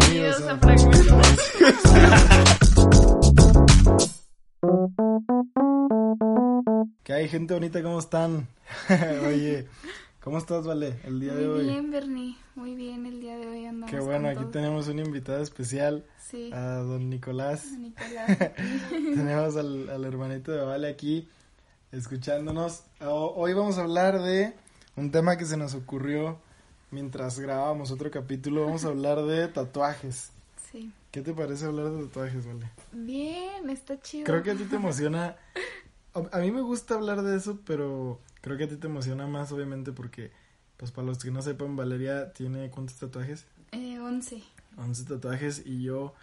Bienvenidos a ¿Qué hay, gente bonita? ¿Cómo están? Oye, ¿cómo estás, Vale, el día de Muy hoy? bien, Bernie. Muy bien, el día de hoy andamos Qué bueno, aquí tenemos un invitado especial, Sí, a don Nicolás. Nicolás. tenemos al, al hermanito de Vale aquí, escuchándonos. O- hoy vamos a hablar de un tema que se nos ocurrió mientras grabábamos otro capítulo. Vamos a hablar de tatuajes. Sí. ¿Qué te parece hablar de tatuajes, Vale? Bien, está chido. Creo que a ti te emociona. A, a mí me gusta hablar de eso, pero creo que a ti te emociona más, obviamente, porque, pues para los que no sepan, Valeria tiene ¿cuántos tatuajes? Eh, 11. 11 tatuajes y yo,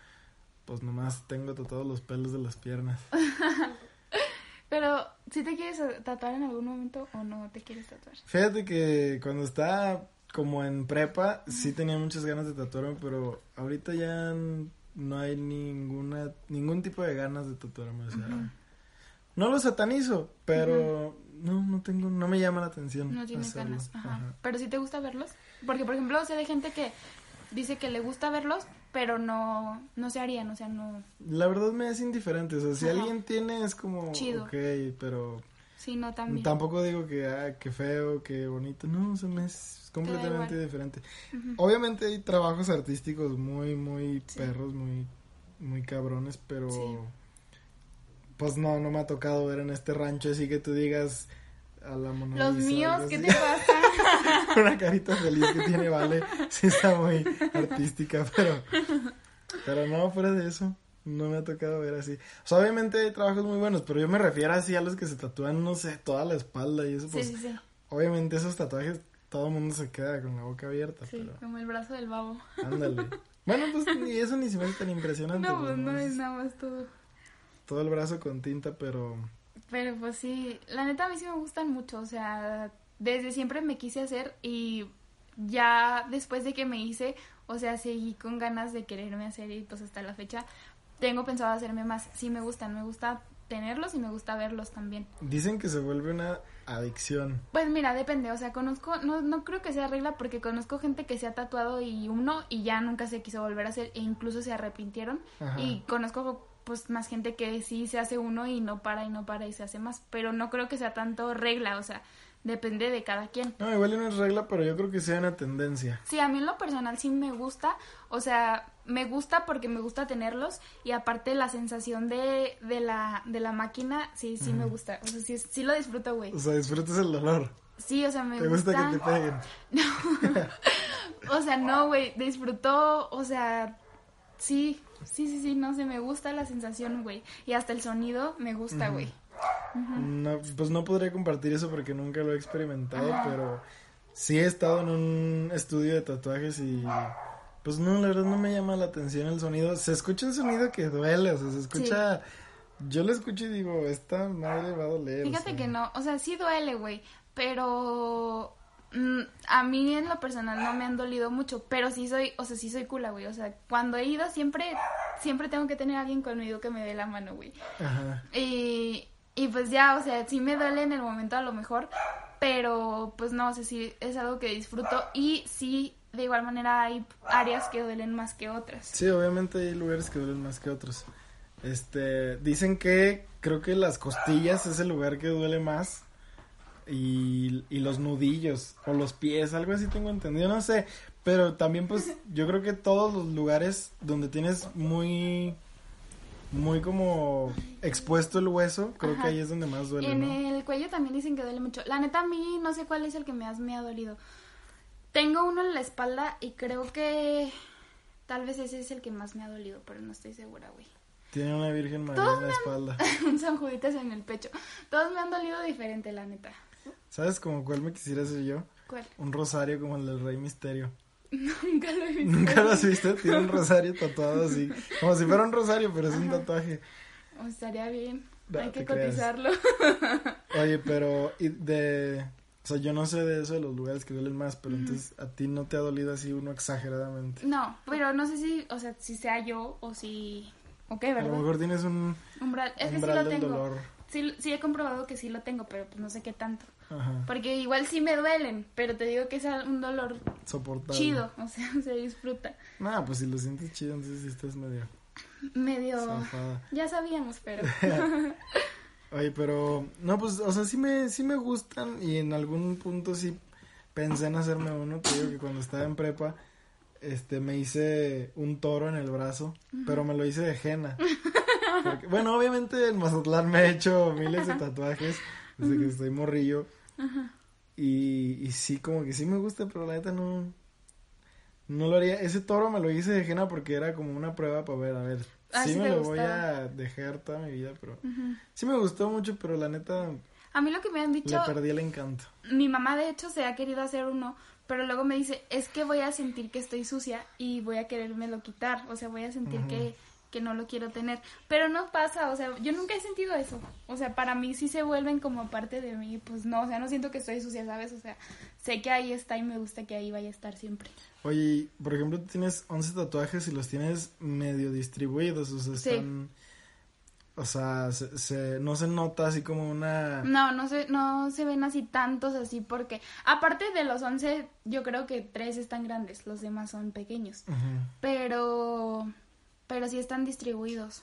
pues nomás tengo tatuados los pelos de las piernas. Pero, ¿sí te quieres tatuar en algún momento o no te quieres tatuar? Fíjate que cuando estaba como en prepa, sí tenía muchas ganas de tatuarme, pero ahorita ya no hay ninguna, ningún tipo de ganas de tatuarme, o sea, no lo satanizo, pero no, no tengo, no me llama la atención. No tienes hacerlo. ganas. Ajá. Ajá. Pero sí te gusta verlos. Porque, por ejemplo, sé de gente que dice que le gusta verlos, pero no, no se harían, o sea, no. La verdad me es indiferente, o sea, si Ajá. alguien tiene es como, Chido. ok, pero Sí, no también. tampoco digo que, ah, que feo, que bonito, no, o sea, me es completamente diferente. Obviamente hay trabajos artísticos muy, muy Sí. perros, muy, muy cabrones, pero Sí. pues no, no me ha tocado ver en este rancho así que tú digas a la Mona Los Lisa, míos, ¿qué te pasa? Una carita feliz que tiene Vale, sí está muy artística, pero, pero no, fuera de eso, no me ha tocado ver así. O sea, obviamente hay trabajos muy buenos, pero yo me refiero así a los que se tatúan, no sé, toda la espalda y eso, Sí, pues, sí, sí. obviamente esos tatuajes, todo el mundo se queda con la boca abierta, Sí, pero... como el brazo del babo. Ándale. Bueno, pues ni eso ni se hace tan impresionante. No, pues, pues no nomás es nada más todo. Todo el brazo con tinta, pero Pero pues sí, la neta a mí sí me gustan mucho, o sea, desde siempre me quise hacer y ya después de que me hice, o sea, seguí con ganas de quererme hacer y pues hasta la fecha tengo pensado hacerme más. Sí me gustan, me gusta tenerlos y me gusta verlos también. dicen que se vuelve una adicción. Pues mira, depende, o sea, conozco, no, no creo que sea regla porque conozco gente que se ha tatuado y uno y ya nunca se quiso volver a hacer e incluso se arrepintieron. Ajá. Y conozco pues más gente que sí se hace uno y no para y no para y se hace más, pero no creo que sea tanto regla, o sea, depende de cada quien. No, igual no es regla, pero yo creo que sea una tendencia. Sí, a mí en lo personal sí me gusta, o sea, me gusta porque me gusta tenerlos y aparte la sensación de, de, la, de la máquina, sí, sí me gusta, o sea, sí, sí lo disfruto, güey. O sea, disfrutas el dolor. Sí, o sea, me Te gusta gusta. que te peguen. O sea, no, güey, disfrutó, o sea, sí, sí, sí, sí, no sé, me gusta la sensación, güey. Y hasta el sonido me gusta, güey. No, pues no podría compartir eso porque nunca lo he experimentado, pero sí he estado en un estudio de tatuajes y pues no, la verdad no me llama la atención el sonido. Se escucha un sonido que duele, o sea, se escucha... Yo lo escucho y digo, esta madre va a doler. o Fíjate sea. que no, o sea, sí duele, güey, pero mm, a mí en lo personal no me han dolido mucho, pero sí soy, o sea, sí soy cula, güey, o sea, cuando he ido siempre, siempre tengo que tener a alguien conmigo que me dé la mano, güey. Ajá. Y, y pues ya, o sea, sí me duele en el momento a lo mejor, pero pues no, o sea, sí es algo que disfruto y sí, de igual manera hay áreas que duelen más que otras. Sí, obviamente hay lugares que duelen más que otros. Este, dicen que creo que las costillas es el lugar que duele más y, y los nudillos o los pies, algo así tengo entendido, no sé, pero también pues yo creo que todos los lugares donde tienes muy muy como expuesto el hueso, creo Ajá. que ahí es donde más duele, en ¿no? el cuello también dicen que duele mucho. La neta a mí no sé cuál es el que más me ha dolido. Tengo uno en la espalda y creo que tal vez ese es el que más me ha dolido, pero no estoy segura, güey. Tiene una Virgen María Todos en la han- espalda. Un San Juditas en el pecho. Todos me han dolido diferente, la neta. ¿Sabes como cuál me quisiera hacer yo? ¿Cuál? Un rosario como el del Rey Misterio. Nunca lo he visto. ¿Nunca lo has visto? Tiene un rosario tatuado así. Como si fuera un rosario, pero es un tatuaje. O estaría bien. No, Hay que creas. cotizarlo. Oye, pero y de... O sea, yo no sé de eso de los lugares que duelen más, pero entonces a ti no te ha dolido así uno exageradamente. No, pero no sé si, o sea, si sea yo o si... Ok, A lo ¿verdad? mejor tienes un Umbral. Es que sí lo tengo. dolor. Sí, sí he comprobado que sí lo tengo, pero pues no sé qué tanto. Ajá, Porque igual sí me duelen, pero te digo que es un dolor soportable. chido, o sea, se disfruta. Nah, pues si lo sientes chido, entonces sí estás medio Medio... zafada. Ya sabíamos, pero... Oye, pero no, pues, o sea, sí me, sí me gustan y en algún punto sí pensé en hacerme uno. Te digo que cuando estaba en prepa, este, me hice un toro en el brazo, pero me lo hice de henna. Porque- bueno, obviamente en Mazatlán me he hecho miles de tatuajes desde que estoy morrillo. Y, y sí, como que sí me gusta, pero la neta no, no lo haría. Ese toro me lo hice de henna porque era como una prueba para ver, a ver, Ah, sí sí me lo voy a dejar toda mi vida, pero... Sí me gustó mucho, pero la neta A mí lo que me han le dicho... perdí el encanto. Mi mamá de hecho se ha querido hacer uno, pero luego me dice, es que voy a sentir que estoy sucia y voy a querérmelo quitar, o sea, voy a sentir que, que no lo quiero tener. Pero no pasa, o sea, yo nunca he sentido eso. O sea, para mí sí se vuelven como parte de mí, pues no, o sea, no siento que estoy sucia, ¿sabes? O sea, sé que ahí está y me gusta que ahí vaya a estar siempre. Oye, por ejemplo, tú tienes 11 tatuajes y los tienes medio distribuidos, o sea, Sí. están... O sea, se, se- no se nota así como una... No, no se, no se ven así tantos así porque, aparte de los 11, yo creo que tres están grandes, los demás son pequeños. Pero, pero sí están distribuidos.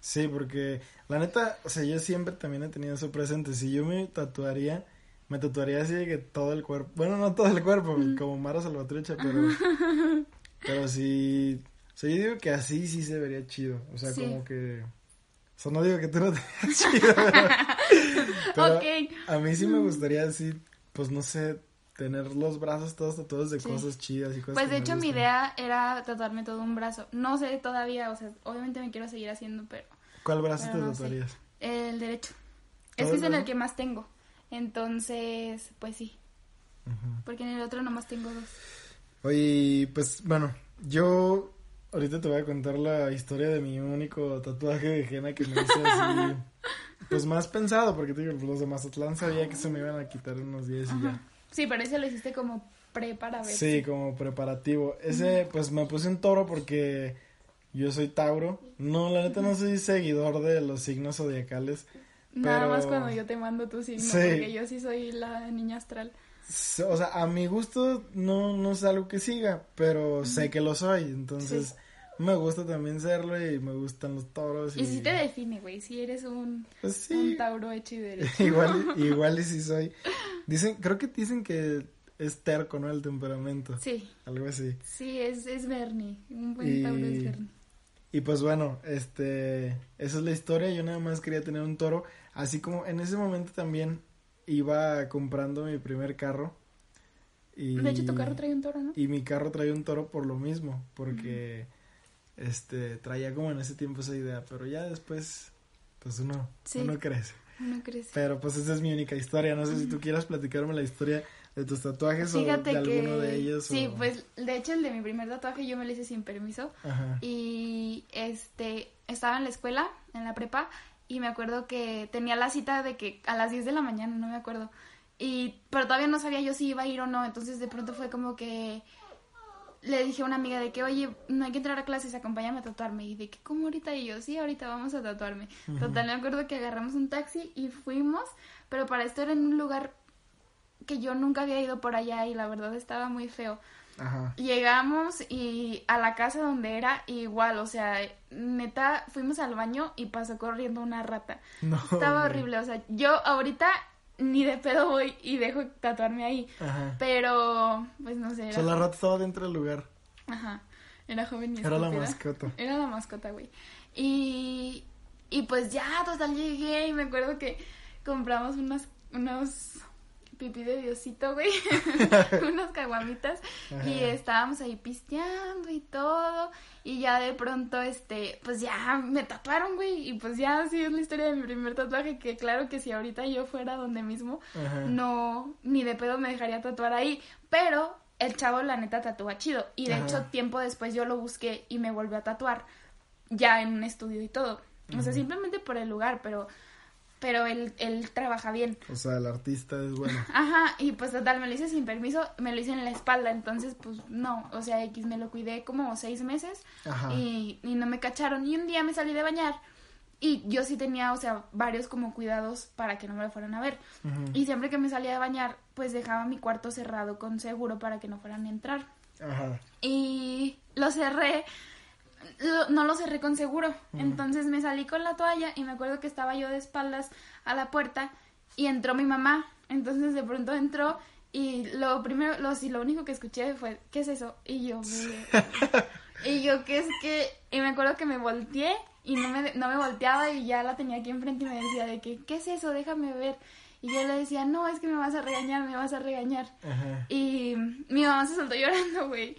Sí, porque la neta, o sea, yo siempre también he tenido eso presente. Si yo me tatuaría, me tatuaría así de que todo el cuerpo, bueno, no todo el cuerpo, como Mara Salvatrucha, pero, pero sí, o sea, yo digo que así sí se vería chido. O sea, Sí. como que, o sea, no digo que tú no te veas chido, pero, pero a mí sí me gustaría así, pues no sé, tener los brazos todos tatuados de Sí. cosas chidas y cosas Pues de hecho mi idea era tatuarme todo un brazo. No sé todavía, o sea, obviamente me quiero seguir haciendo, pero ¿Cuál brazo pero te no sé. tatuarías? el derecho. ¿Todo Es que es en el que más tengo. Entonces, pues sí, porque en el otro nomás tengo dos. Oye, pues bueno, yo ahorita te voy a contar la historia de mi único tatuaje de henna que me hice así, pues más pensado, porque te digo, los de Mazatlán sabía que se me iban a quitar unos días y ya. Sí, pero ese lo hiciste como pre para ver. Sí, como preparativo. Ese, pues me puse un toro porque yo soy Tauro. No, la neta no soy seguidor de los signos zodiacales. Nada pero- más cuando yo te mando tu signo, Sí. porque yo sí soy la niña astral. O sea, a mi gusto no, no es algo que siga, pero sé que lo soy. Entonces, me gusta también serlo y me gustan los toros. Y sí te define, güey, si eres un, Pues sí, un Tauro hecho y derecho. igual, igual y sí soy. Dicen, creo que dicen que es terco, ¿no? El temperamento. Sí, Algo así. sí, es, es Bernie. Un buen Y- Tauro es Bernie. Y pues bueno, este, esa es la historia. Yo nada más quería tener un toro. Así como en ese momento también iba comprando mi primer carro. Y, De hecho, tu carro trae un toro, ¿no? Y mi carro traía un toro por lo mismo, porque este traía como en ese tiempo esa idea, pero ya después, pues uno, Sí. uno crece. Pero pues esa es mi única historia. No sé si tú quieras platicarme la historia de tus tatuajes Fíjate o de que alguno de ellos. sí, o- pues de hecho el de mi primer tatuaje yo me lo hice sin permiso Ajá. y este estaba en la escuela, en la prepa y me acuerdo que tenía la cita de que a las 10 de la mañana, no me acuerdo. Y pero todavía no sabía yo si iba a ir o no, entonces de pronto fue como que le dije a una amiga de que, "Oye, no hay que entrar a clases, acompáñame a tatuarme." Y de que, "¿Cómo ahorita?" Y yo, "Sí, ahorita vamos a tatuarme." Total, me acuerdo que agarramos un taxi y fuimos, pero para esto era en un lugar que yo nunca había ido por allá y la verdad estaba muy feo. Ajá. Llegamos y a la casa donde era igual, o sea, neta, fuimos al baño y pasó corriendo una rata. No, Estaba horrible, o sea, yo ahorita ni de pedo voy y dejo tatuarme ahí, Ajá. pero pues no sé, O era, sea, la rata estaba dentro del lugar. ajá, era joven y Era la mascota. Era la mascota, güey. Y, y pues ya, total, llegué y me acuerdo que compramos unas, unos pipí de diosito, güey. unas caguamitas. Y estábamos ahí pisteando y todo. Y ya de pronto, este, pues ya me tatuaron, güey. Y pues ya así es la historia de mi primer tatuaje. Que claro que si ahorita yo fuera donde mismo, Ajá. no, ni de pedo me dejaría tatuar ahí. Pero el chavo la neta tatúa chido. Y de Ajá. hecho, tiempo después yo lo busqué y me volvió a tatuar. Ya en un estudio y todo. O sea, simplemente por el lugar, pero, pero él, él trabaja bien. O sea, el artista es bueno. Ajá, y pues total, me lo hice sin permiso, me lo hice en la espalda, entonces pues no, o sea, X me lo cuidé como seis meses Ajá. y, y no me cacharon. Y un día me salí de bañar y yo sí tenía, o sea, varios como cuidados para que no me lo fueran a ver. Y siempre que me salía de bañar, pues dejaba mi cuarto cerrado con seguro para que no fueran a entrar. Ajá. Y lo cerré, lo- no lo cerré con seguro. Entonces me salí con la toalla y me acuerdo que estaba yo de espaldas a la puerta y entró mi mamá. Entonces de pronto entró y lo primero, lo, sí, lo único que escuché fue, ¿qué es eso? Y yo, y yo, ¿qué es que? Y me acuerdo que me volteé y no me, no me volteaba y ya la tenía aquí enfrente y me decía de que, ¿qué es eso? Déjame ver. Y yo le decía, no, es que me vas a regañar, me vas a regañar. Ajá. Y mi mamá se soltó llorando, güey.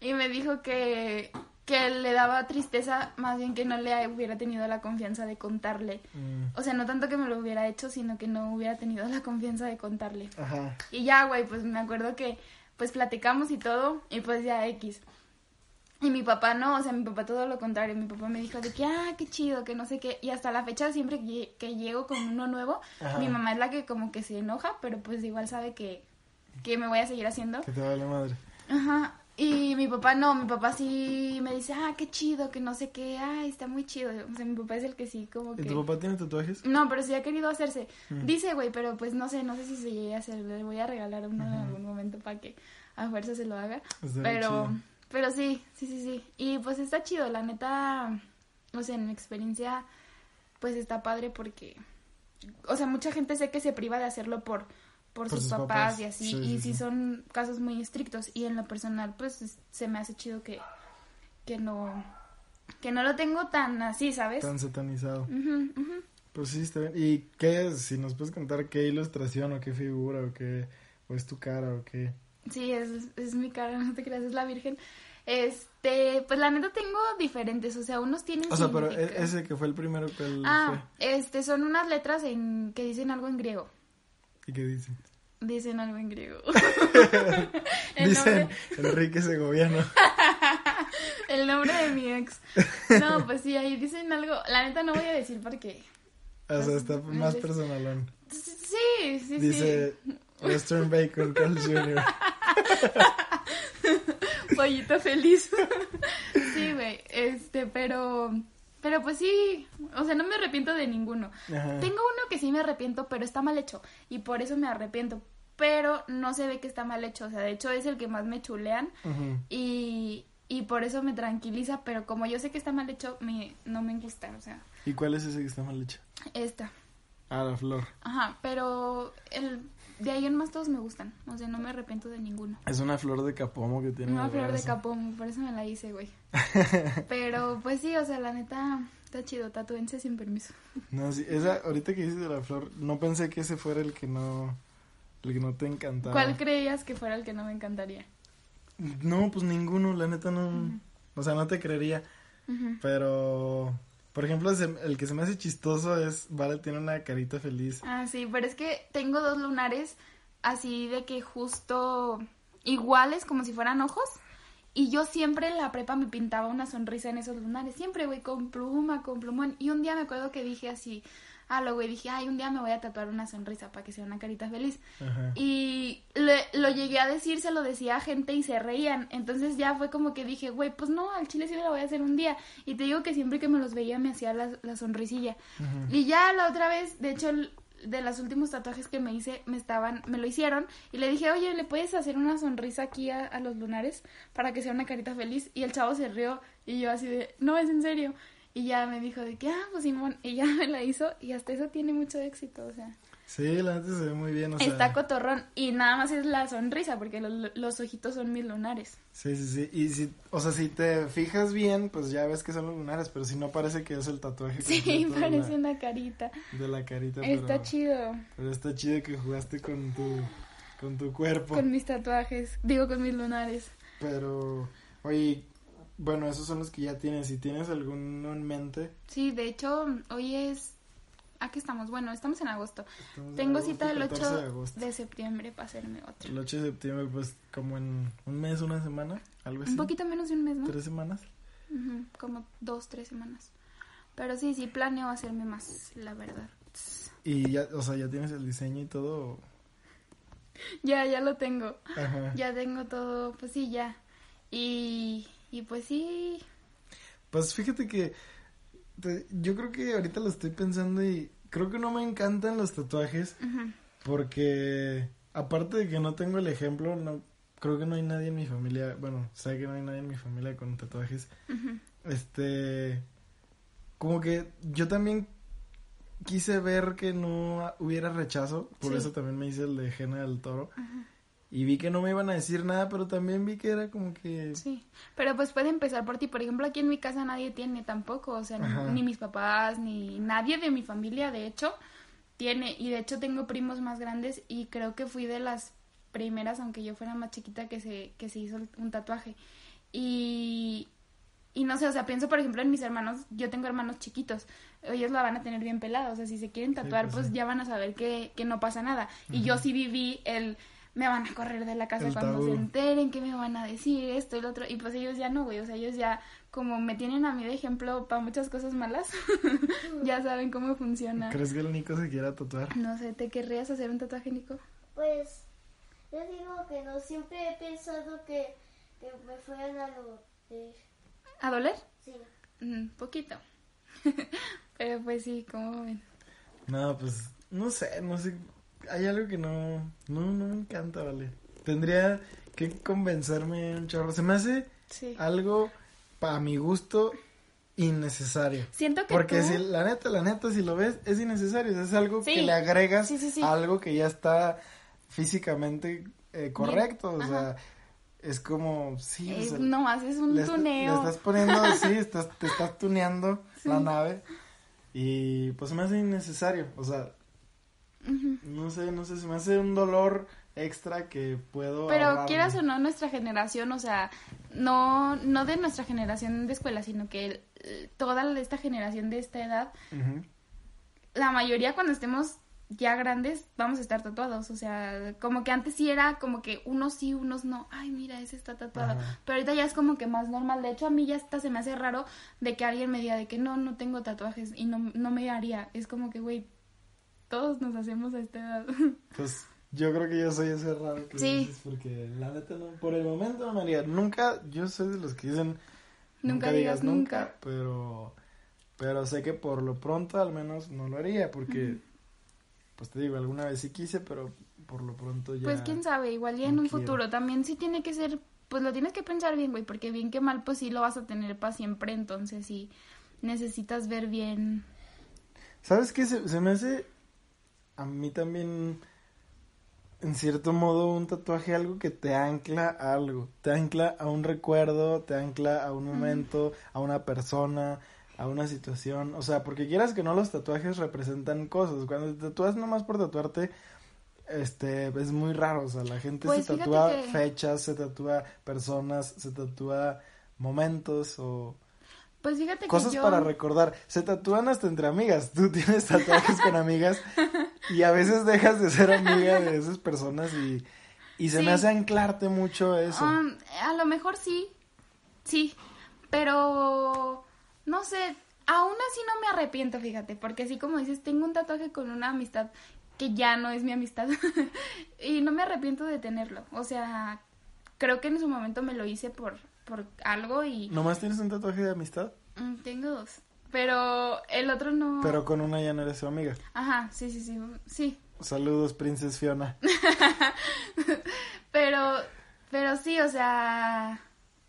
Y me dijo que, que le daba tristeza, más bien que no le hubiera tenido la confianza de contarle. Mm, O sea, no tanto que me lo hubiera hecho, sino que no hubiera tenido la confianza de contarle. Ajá. Y ya, güey, pues me acuerdo que pues platicamos y todo, y pues ya X. Y mi papá no, o sea, mi papá todo lo contrario. Mi papá me dijo de que, ah, qué chido, que no sé qué. Y hasta la fecha, siempre que, que llego con uno nuevo, Ajá. mi mamá es la que como que se enoja, pero pues igual sabe que, que me voy a seguir haciendo. Que te vale madre. Ajá. Y mi papá no, mi papá sí me dice, ah, qué chido, que no sé qué, ay, está muy chido. O sea, mi papá es el que sí, como ¿Y que... tu papá tiene tatuajes? No, pero sí ha querido hacerse. Dice, güey, pero pues no sé, no sé si se llegue a hacer. Le voy a regalar uno en algún momento para que a fuerza se lo haga. Pero, pero sí, sí, sí, sí. Y pues está chido, la neta, o sea, en mi experiencia, pues está padre porque, o sea, mucha gente sé que se priva de hacerlo por, por, Por sus, sus papás, papás. y así. Sí, y sí, son casos muy estrictos. Y en lo personal, pues es- se me hace chido que, que no, que no lo tengo tan así, ¿sabes? Tan satanizado. Pues sí, está bien. ¿Y qué es? Si nos puedes contar qué ilustración o qué figura o qué... O es tu cara o qué... Sí, es, es mi cara, no te creas, es la Virgen. Este, pues la neta tengo diferentes, o sea, unos tienen O sea, pero e- ese que fue el primero que Ah, este, son unas letras en que dicen algo en griego. ¿Y qué dice? Dicen algo en griego. el, Dicen nombre, Enrique Segoviano. el nombre de mi ex. No, pues sí, ahí dicen algo. La neta no voy a decir porque. O sea, está Pues, más personalón. Sí, sí, Dice Western Bacon Carl Jr. sí. Pollito feliz. sí, güey. Este, pero. Pero pues sí. O sea, no me arrepiento de ninguno. Ajá. Tengo uno que sí me arrepiento, pero está mal hecho. Y por eso me arrepiento. Pero no se ve que está mal hecho. O sea, de hecho es el que más me chulean. Y, y por eso me tranquiliza. Pero como yo sé que está mal hecho, me, no me gusta. O sea, ¿Y cuál es ese que está mal hecho? esta. Ah, la flor. Ajá, pero el, de ahí en más todos me gustan. O sea, no me arrepiento de ninguno. Es una flor de capomo que tiene. en Una flor de capón, por eso me la hice, güey. Pero pues sí, o sea, la neta, está chido, tatuense sin permiso. No, sí, esa, ahorita que dices de la flor, no pensé que ese fuera el que no, el que no te encantaba. ¿Cuál creías que fuera el que no me encantaría? No, pues ninguno, la neta no, o sea, no te creería, pero, por ejemplo, el que se me hace chistoso es, Vale tiene una carita feliz. Ah, sí, pero es que tengo dos lunares así de que justo iguales, como si fueran ojos. Y yo siempre en la prepa me pintaba una sonrisa en esos lunares. Siempre, güey, con pluma, con plumón. Y un día me acuerdo que dije así, ah, lo güey, dije, ay, un día me voy a tatuar una sonrisa para que sea una carita feliz. Ajá. Y le- lo llegué a decir, se lo decía a gente y se reían. Entonces ya fue como que dije, güey, pues no, al chile sí me lo voy a hacer un día. Y te digo que siempre que me los veía me hacía la, la sonrisilla. Y ya la otra vez, de hecho, el- de los últimos tatuajes que me hice, me estaban, me lo hicieron. Y le dije, oye, ¿le puedes hacer una sonrisa aquí a, a los lunares para que sea una carita feliz? Y el chavo se rió y yo así de, no, es en serio. Y ya me dijo de que, ah, pues Simón, y ya me la hizo y hasta eso tiene mucho éxito, o sea. Sí, la neta se ve muy bien, o sea. Está cotorrón y nada más es la sonrisa porque los, los ojitos son mis lunares. Sí, sí, sí, y si, o sea, si te fijas bien, pues ya ves que son los lunares, pero si no parece que es el tatuaje Sí, parece la- una carita. de la carita, Está pero, chido pero está chido que jugaste con tu, con tu cuerpo. con mis tatuajes, digo con mis lunares. Pero, oye, bueno, esos son los que ya tienes. Si tienes alguno en mente, Sí, de hecho, hoy es Aquí estamos, bueno, estamos en agosto. Estamos Tengo agosto, cita el 14 8 de agosto. de septiembre para hacerme otro. El 8 de septiembre, pues como en un mes, una semana, algo así. Un poquito menos de un mes, ¿no? Tres semanas. Como dos, tres semanas. Pero sí, sí, planeo hacerme más, la verdad. Y ya, o sea, ya tienes el diseño y todo. Ya, ya lo tengo. Ajá. Ya tengo todo, pues sí, ya. Y, y pues sí. Pues fíjate que te- yo creo que ahorita lo estoy pensando y creo que no me encantan los tatuajes porque aparte de que no tengo el ejemplo, no creo que no hay nadie en mi familia, bueno, sé que no hay nadie en mi familia con tatuajes. Este como que yo también quise ver que no hubiera rechazo, por Sí. eso también me hice el de Jena del Toro. Y vi que no me iban a decir nada, pero también vi que era como que Sí, pero pues puede empezar por ti. Por ejemplo, aquí en mi casa nadie tiene tampoco, o sea, ni, Ajá. ni mis papás, ni nadie de mi familia, de hecho, tiene. Y de hecho tengo primos más grandes y creo que fui de las primeras, aunque yo fuera más chiquita, que se, que se hizo un tatuaje. Y, y no sé, o sea, pienso por ejemplo en mis hermanos, yo tengo hermanos chiquitos, ellos la van a tener bien pelada, o sea, si se quieren tatuar, pues pues, sí. ya van a saber que, que no pasa nada. Y yo sí viví el, me van a correr de la casa El cuando tabú. se enteren, que me van a decir esto y lo otro, y pues ellos ya no, güey, o sea, ellos ya como me tienen a mí de ejemplo para muchas cosas malas, ya saben cómo funciona. ¿Crees que el Nico se quiera tatuar? No sé, ¿te querrías hacer un tatuaje, Nico? Pues yo digo que no, siempre he pensado que, que me fueran a lo de... ¿A doler? Sí. Un poquito. Pero pues sí, como ven. No, pues no sé, no sé. Hay algo que no, no, no me encanta, vale. Tendría que convencerme un chorro. Se me hace Sí. algo, para mi gusto, innecesario. Siento que Porque tú- si la neta, la neta, si lo ves, es innecesario. Es algo Sí. que le agregas Sí, a algo que ya está físicamente eh, correcto. O sea, es como, sí, o sea, no, haces un le, est- le tuneo. estás poniendo, sí, estás, te estás tuneando la nave. Y pues se me hace innecesario. O sea, No sé, no sé, se me hace un dolor extra que puedo. Pero ahorrarme. quieras o no, nuestra generación, o sea, no, no de nuestra generación de escuela, sino que toda esta generación de esta edad, la mayoría cuando estemos ya grandes vamos a estar tatuados, o sea, como que antes sí era como que unos sí, unos no, ay mira, ese está tatuado, Ajá. pero ahorita ya es como que más normal, de hecho a mí ya hasta se me hace raro de que alguien me diga de que no, no tengo tatuajes y no, no me haría, es como que, güey, todos nos hacemos a esta edad. Pues yo creo que yo soy ese raro que Sí. dices, porque la neta no, por el momento haría. Nunca, yo soy de los que dicen Nunca digas nunca. pero pero sé que por lo pronto al menos no lo haría porque pues te digo, alguna vez sí quise, pero por lo pronto ya Pues quién sabe, igual ya en un quiero. futuro también sí tiene que ser, pues lo tienes que pensar bien, güey, porque bien que mal pues sí lo vas a tener para siempre, entonces sí necesitas ver bien. ¿Sabes qué? Se, se me hace a mí también, en cierto modo, un tatuaje algo que te ancla a algo. Te ancla a un recuerdo, te ancla a un momento, a una persona, a una situación. O sea, porque quieras que no, los tatuajes representan cosas. Cuando te tatúas nomás por tatuarte, este, es muy raro. O sea, la gente Pues se fíjate tatúa que- fechas, se tatúa personas, se tatúa momentos o Pues fíjate cosas que yo... para recordar. Se tatúan hasta entre amigas. Tú tienes tatuajes con amigas y a veces dejas de ser amiga de esas personas y, y se Sí. me hace anclarte mucho eso. Um, a lo mejor sí, sí, pero no sé, aún así no me arrepiento, fíjate, porque así como dices, tengo un tatuaje con una amistad que ya no es mi amistad y no me arrepiento de tenerlo, o sea, creo que en su momento me lo hice por, por algo y ¿Nomás tienes un tatuaje de amistad? Mm, tengo dos, pero el otro no... Pero con una ya no eres su amiga. Ajá, sí, sí, sí, sí, Saludos, Princess Fiona. Pero, pero sí, o sea,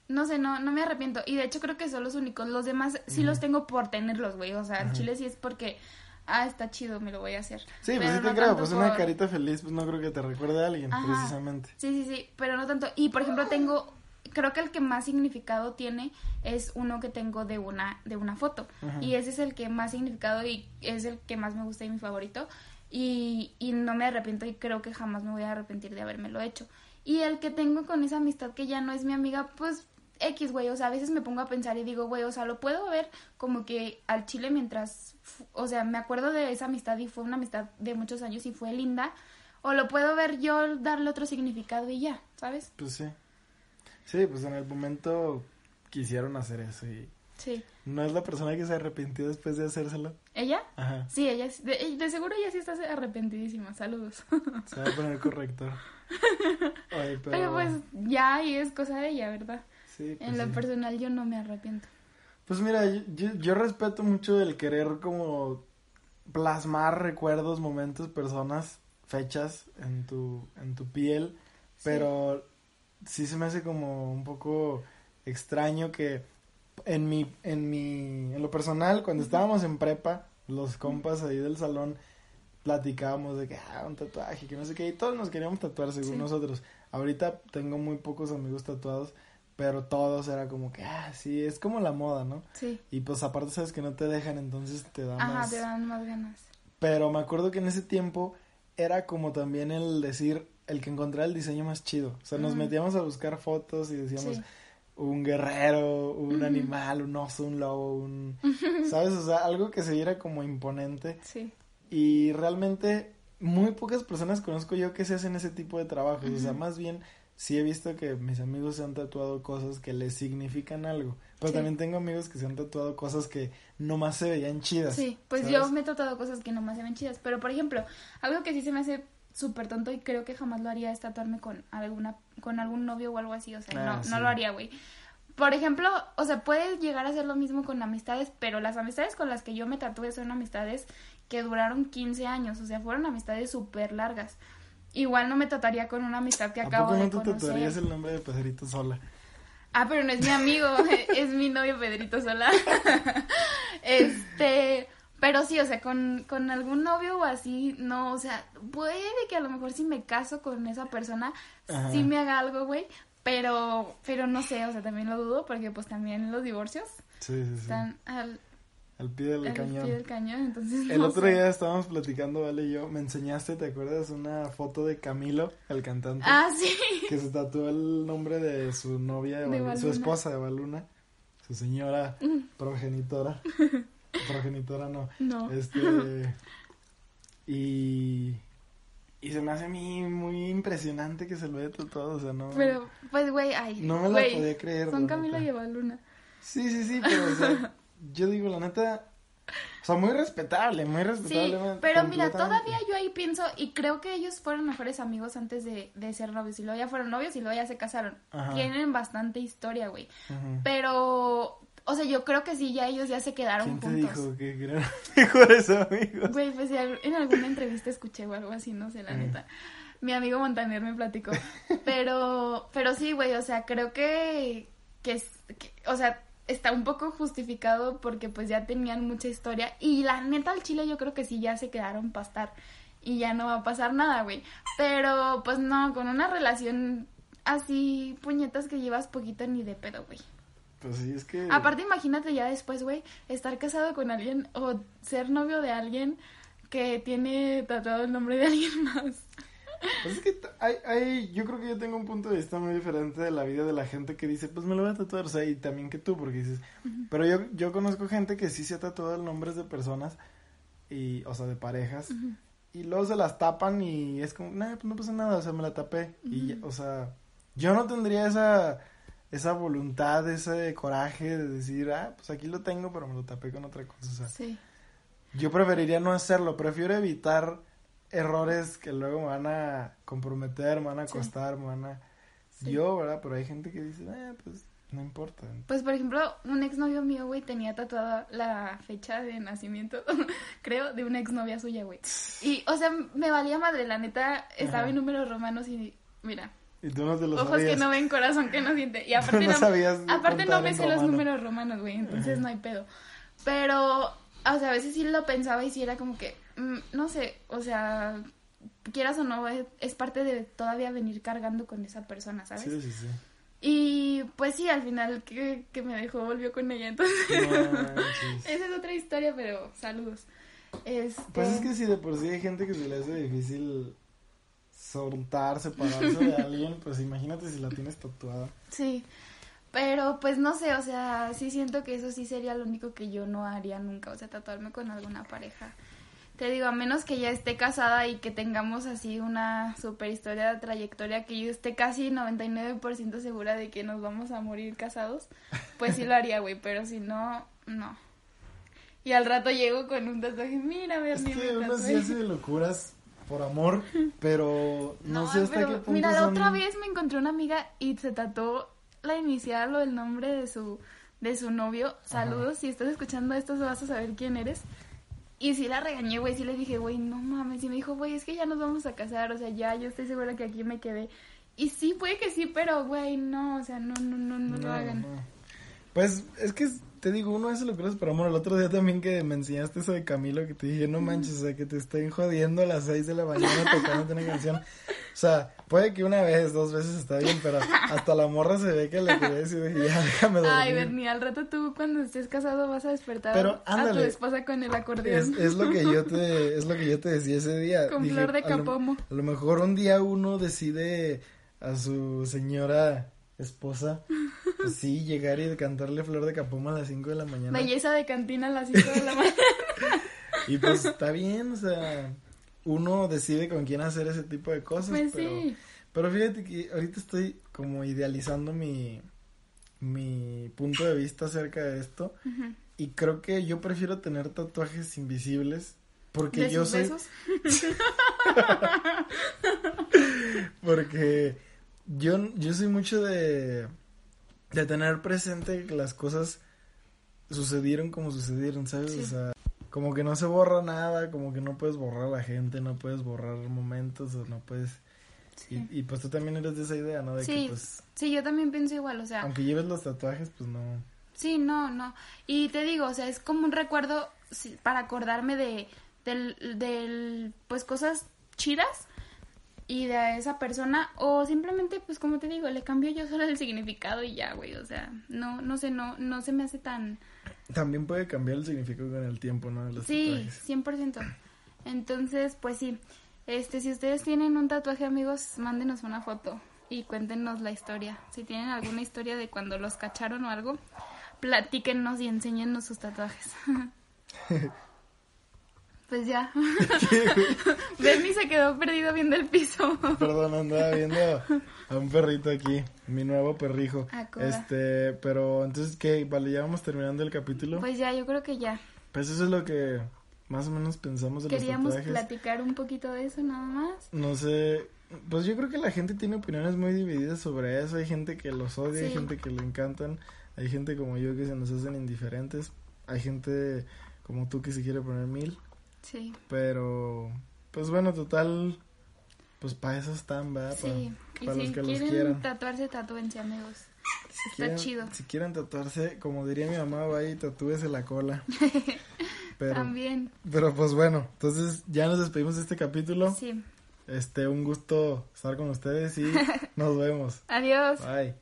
no sé, no, no me arrepiento. Y de hecho creo que son los únicos. Los demás sí los tengo por tenerlos, güey. O sea, en Chile sí es porque, ah, está chido, me lo voy a hacer. Sí, pues Pero sí te no creo. Pues una por- carita feliz, pues no creo que te recuerde a alguien, Ajá. precisamente. Sí, sí, sí, pero no tanto. Y por ejemplo tengo, creo que el que más significado tiene es uno que tengo de una, de una foto. Ajá. Y ese es el que más significado y es el que más me gusta y mi favorito. Y, y no me arrepiento y creo que jamás me voy a arrepentir de habérmelo hecho. Y el que tengo con esa amistad que ya no es mi amiga, pues X, güey, o sea, a veces me pongo a pensar y digo, güey, o sea, lo puedo ver como que al chile mientras, o sea, me acuerdo de esa amistad y fue una amistad de muchos años y fue linda, o lo puedo ver yo darle otro significado y ya, ¿sabes? Pues sí. Sí, pues en el momento quisieron hacer eso y Sí. no es la persona que se arrepintió después de hacérselo. ¿Ella? Ajá. Sí, ella, sí- de, de seguro ella sí está arrepentidísima, saludos. Se va a poner corrector. Oye, pero... Pero pues ya y es cosa de ella, ¿verdad? sí, pues En lo sí. personal yo no me arrepiento. Pues mira, yo, yo, yo respeto mucho el querer como plasmar recuerdos, momentos, personas, fechas en tu, en tu piel, pero sí se me hace como un poco extraño que en mi, en mi, en lo personal, cuando estábamos en prepa, los compas ahí del salón platicábamos de que, ah, un tatuaje, que no sé qué, y todos nos queríamos tatuar según Sí. nosotros. Ahorita tengo muy pocos amigos tatuados, pero todos era como que, ah, sí, es como la moda, ¿no? Sí. Y pues aparte sabes que no te dejan, entonces te da Ajá, más. te dan más ganas. Pero me acuerdo que en ese tiempo era como también el decir, el que encontrara el diseño más chido. O sea, nos metíamos a buscar fotos y decíamos Sí. un guerrero, un animal, un oso, un lobo, un... ¿Sabes? O sea, algo que se viera como imponente. Sí. Y realmente muy pocas personas conozco yo que se hacen ese tipo de trabajos. O sea, más bien sí he visto que mis amigos se han tatuado cosas que les significan algo. Pero Sí. también tengo amigos que se han tatuado cosas que nomás se veían chidas. Sí, pues ¿sabes? yo me he tratado cosas que nomás se ven chidas. Pero, por ejemplo, algo que sí se me hace súper tonto y creo que jamás lo haría es tatuarme con alguna con algún novio o algo así. O sea, Ah, no, sí. no lo haría, güey. Por ejemplo, o sea, puede llegar a ser lo mismo con amistades, pero las amistades con las que yo me tatué son amistades que duraron 15 años. O sea, fueron amistades súper largas. Igual no me tatuaría con una amistad que ¿A acabo poco no de te conocer. tatuarías el nombre de Pedrito Sola? Ah, pero no es mi amigo, es mi novio Pedrito Sola. este, pero sí, o sea, con, con algún novio o así, no, o sea, puede que a lo mejor si me caso con esa persona, Ajá. sí me haga algo, güey, pero, pero no sé, o sea, también lo dudo porque pues también los divorcios Sí, sí, sí. están al, Al pie del al cañón. pie del cañón, entonces El no otro sé. día estábamos platicando, Vale y yo, me enseñaste, ¿te acuerdas? Una foto de Camilo, el cantante, Ah, sí. que se tatuó el nombre de su novia, De su esposa de Baluna, su señora progenitora. progenitora no. No. Este. Y. Y se me hace a mí muy impresionante que se lo haya tatuado, o sea, no. Pero, pues, güey, ay. No me la güey, podía creer, Son la Camila y Evaluna. Sí, sí, sí, pero, o sea, yo digo, la neta. O sea, muy respetable, muy Sí, respetable. pero mira, todavía yo ahí pienso, y creo que ellos fueron mejores amigos antes de, de ser novios, y luego ya fueron novios y luego ya se casaron. Ajá. Tienen bastante historia, güey. Pero, o sea, yo creo que sí, ya ellos ya se quedaron ¿Quién te juntos. dijo que eran mejores amigos? Güey, pues en alguna entrevista escuché o algo así, no sé, la neta. Mi amigo Montaner me platicó. Pero, pero sí, güey, o sea, creo que, que, que- o sea, está un poco justificado porque pues ya tenían mucha historia. Y la neta al chile yo creo que sí ya se quedaron pastar. Y ya no va a pasar nada, güey. Pero, pues no, con una relación así, puñetas que llevas poquito ni de pedo, güey. Pues sí, es que. Aparte, imagínate ya después, güey, estar casado con alguien o ser novio de alguien que tiene tatuado el nombre de alguien más. Pues es que hay, hay, yo creo que yo tengo un punto de vista muy diferente de la vida de la gente que dice, pues me lo voy a tatuar, o sea, y también que tú, porque dices, pero yo, yo conozco gente que sí se ha tatuado nombres de personas, y, o sea, de parejas, y luego se las tapan y es como, nah, pues no pasa nada, o sea, me la tapé, y, o sea, yo no tendría esa, esa voluntad, ese coraje de decir, ah, pues aquí lo tengo, pero me lo tapé con otra cosa, o sea, Sí. yo preferiría no hacerlo, prefiero evitar errores que luego me van a comprometer, me van a Sí. costar, me van a... Sí. Yo, ¿verdad? Pero hay gente que dice, eh, pues no importa. Pues, por ejemplo, un exnovio mío, güey, tenía tatuada la fecha de nacimiento, creo, de una exnovia suya, güey. Y, o sea, me valía madre, la neta, estaba Ajá. en números romanos y, mira, Y tú no te lo ojos sabías. que no ven, corazón que no siente. Y aparte no no, sabías aparte no me sé los números romanos, güey, entonces no hay pedo. Pero, o sea, a veces sí lo pensaba y sí era como que, mm, no sé, o sea, quieras o no, es, es parte de todavía venir cargando con esa persona, ¿sabes? Sí, sí, sí. Y pues sí, al final que, que me dejó, volvió con ella, entonces... No. Esa es otra historia, pero saludos. Este... Pues es que si de por sí hay gente que se le hace difícil soltar, separarse de alguien, pues imagínate si la tienes tatuada. Sí. Pero pues no sé, o sea, sí siento que eso sí sería lo único que yo no haría nunca, o sea, tatuarme con alguna pareja. Te digo, a menos que ya esté casada y que tengamos así una super historia de trayectoria, que yo esté casi 99% segura de que nos vamos a morir casados, pues sí lo haría, güey, pero si no, no. Y al rato llego con un tatuaje, mira, Es Bernie, que uno tatué". sí hace locuras por amor, pero no, sé hasta pero qué punto Mira, la otra vez me encontré una amiga y se tatuó la inicial o el nombre de su de su novio. Saludos, si estás escuchando esto vas a saber quién eres. Y sí la regañé, güey, sí le dije, güey, no mames. Y me dijo, güey, es que ya nos vamos a casar, o sea, ya, yo estoy segura que aquí me quedé. Y sí, puede que sí, pero, güey, no, o sea, no, no, no, no, lo hagan. no. Pues es que te digo, uno hace locuras por amor. El otro día también que me enseñaste eso de Camilo, que te dije, no manches, o sea, que te estén jodiendo a las 6 de la mañana tocándote una canción. O sea, puede que una vez, dos veces está bien, pero hasta la morra se ve que le quería decir, ya, déjame dormir. Ay, Bernie, al rato tú cuando estés casado vas a despertar Pero, a tu ándale. esposa con el Es, acordeón. es lo que yo te es lo que yo te decía ese día. Con Dije, flor de a lo- capomo. A lo, mejor un día uno decide a su señora esposa sí llegar y cantarle flor de capomo a las 5 de la mañana. Belleza de cantina a las 5 de la mañana. Y pues está bien, o sea, uno decide con quién hacer ese tipo de cosas, Pues pero sí. pero fíjate que ahorita estoy como idealizando mi mi punto de vista acerca de esto y creo que yo prefiero tener tatuajes invisibles porque ¿De yo sus soy besos? porque yo yo soy mucho de de tener presente que las cosas sucedieron como sucedieron, ¿sabes? Sí. O sea, como que no se borra nada, como que no puedes borrar a la gente, no puedes borrar momentos o no puedes Sí. y, y pues tú también eres de esa idea, ¿no? De Sí. que pues Sí, yo también pienso igual, o sea, aunque lleves los tatuajes, pues no. sí, no, no. Y te digo, o sea, es como un recuerdo para acordarme de, del, del, pues cosas chidas y de esa persona o simplemente, pues como te digo, le cambio yo solo el significado y ya, güey, o sea, no, no sé, no, no se me hace tan... También puede cambiar el significado con el tiempo, ¿no? Los Sí, tatuajes. 100%. Entonces, pues sí. Este, si ustedes tienen un tatuaje, amigos, mándenos una foto y cuéntenos la historia. Si tienen alguna historia de cuando los cacharon o algo, platíquenos y enséñennos sus tatuajes. pues ya. Bernie se quedó perdido viendo el piso. Perdón, andaba viendo a un perrito aquí, mi nuevo perrijo. Cora. Este, pero entonces, ¿qué? Vale, ya vamos terminando el capítulo. Pues, Pues ya, yo creo que ya. eso es lo que más o menos pensamos de Queríamos los tatuajes. platicar un poquito de eso nada más. No sé, pues yo creo que la gente tiene opiniones muy divididas sobre eso. Hay gente que los odia, hay gente que le encantan, hay gente como yo que se nos hacen indiferentes, hay gente como tú que se quiere poner mil. Sí. Pero, pues bueno, total, pues para eso están, ¿verdad? Sí. Para los si que los quieren quieran. tatuarse, tatúense, amigos. Si Está quieren- chido. Si quieren tatuarse, como diría mi mamá, vaya y tatúese la cola. Pero, También. pero pues bueno, entonces ya nos despedimos de este capítulo. Sí. Este, un gusto estar con ustedes y nos vemos. Adiós. Bye.